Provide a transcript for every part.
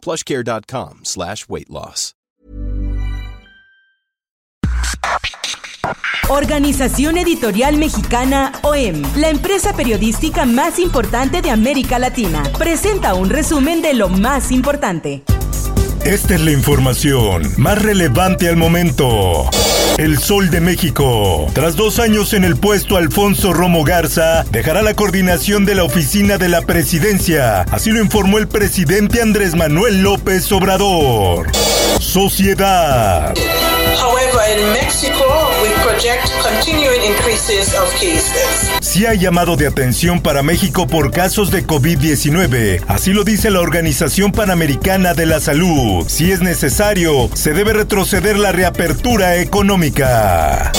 plushcare.com slash weight loss. Organización Editorial Mexicana OEM, la empresa periodística más importante de América Latina, presenta un resumen de lo más importante. Esta es la información más relevante al momento. El Sol de México. Tras dos años en el puesto, Alfonso Romo Garza dejará la coordinación de la oficina de la presidencia. Así lo informó el presidente Andrés Manuel López Obrador. Sociedad. Sí hay llamado de atención para México por casos de COVID-19. Así lo dice la Organización Panamericana de la Salud. Si es necesario, se debe retroceder la reapertura económica.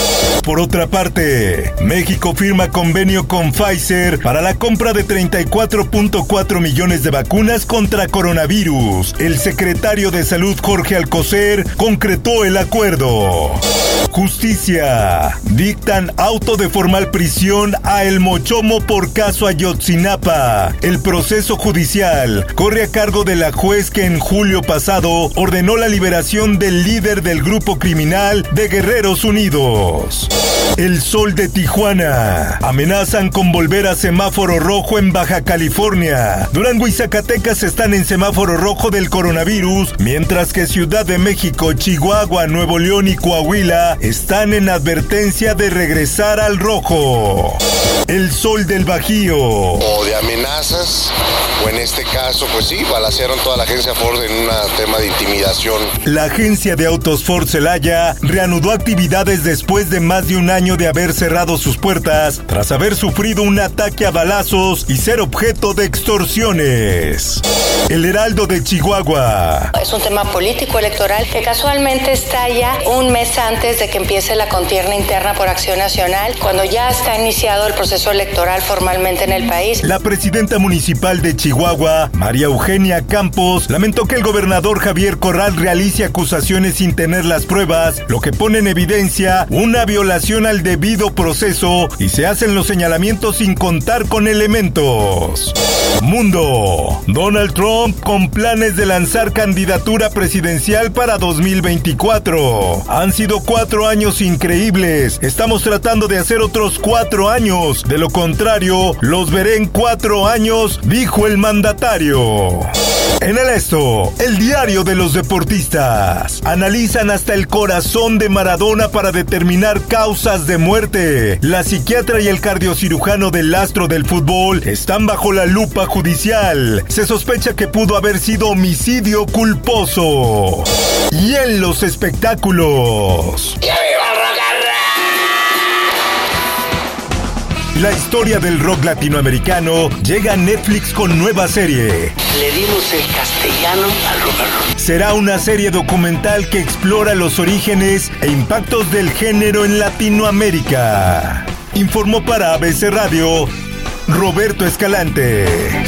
Por otra parte, México firma convenio con Pfizer para la compra de 34.4 millones de vacunas contra coronavirus. El secretario de Salud Jorge Alcocer concretó el acuerdo. Alvarado. Justicia. Dictan auto de formal prisión a El Mochomo por caso Ayotzinapa. El proceso judicial corre a cargo de la juez que en julio pasado ordenó la liberación del líder del grupo criminal de Guerreros Unidos. El sol de Tijuana. Amenazan con volver a semáforo rojo en Baja California. Durango y Zacatecas están en semáforo rojo del coronavirus, mientras que Ciudad de México, Chihuahua, Nuevo León y Coahuila están en advertencia de regresar al rojo. El sol del Bajío. O de amenazas, o en este caso, pues sí, balacearon toda la agencia Ford en un tema de intimidación. La agencia de autos Ford Celaya reanudó actividades después de más de un año de haber cerrado sus puertas tras haber sufrido un ataque a balazos y ser objeto de extorsiones. El Heraldo de Chihuahua. Es un tema político electoral que casualmente estalla un mes antes de que empiece la contienda interna por Acción Nacional, cuando ya está iniciado el proceso electoral formalmente en el país. La presidenta municipal de Chihuahua, María Eugenia Campos, lamentó que el gobernador Javier Corral realice acusaciones sin tener las pruebas, lo que pone en evidencia una violación al debido proceso y se hacen los señalamientos sin contar con elementos. Mundo. Donald Trump con planes de lanzar candidatura presidencial para 2024. Han sido cuatro años increíbles. Estamos tratando de hacer otros cuatro años. De lo contrario, los veré en cuatro años, dijo el mandatario. En el esto, el diario de los deportistas. Analizan hasta el corazón de Maradona para determinar causas de muerte. La psiquiatra y el cardiocirujano del astro del fútbol están bajo la lupa judicial. Se sospecha que pudo haber sido homicidio culposo. Y en los espectáculos. La historia del rock latinoamericano llega a Netflix con nueva serie. Le dimos el castellano al rock and roll. Será una serie documental que explora los orígenes e impactos del género en Latinoamérica. Informó para ABC Radio Roberto Escalante.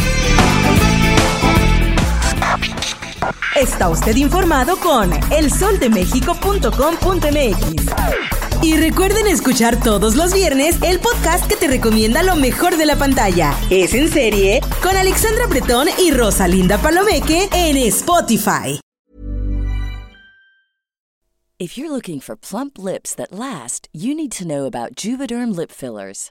Está usted informado con elsoldemexico.com.mx. Y recuerden escuchar todos los viernes el podcast que te recomienda lo mejor de la pantalla. Es en serie con Alexandra Bretón y Rosalinda Palomeque en Spotify. If you're looking for plump lips that last, you need to know about Juvederm lip fillers.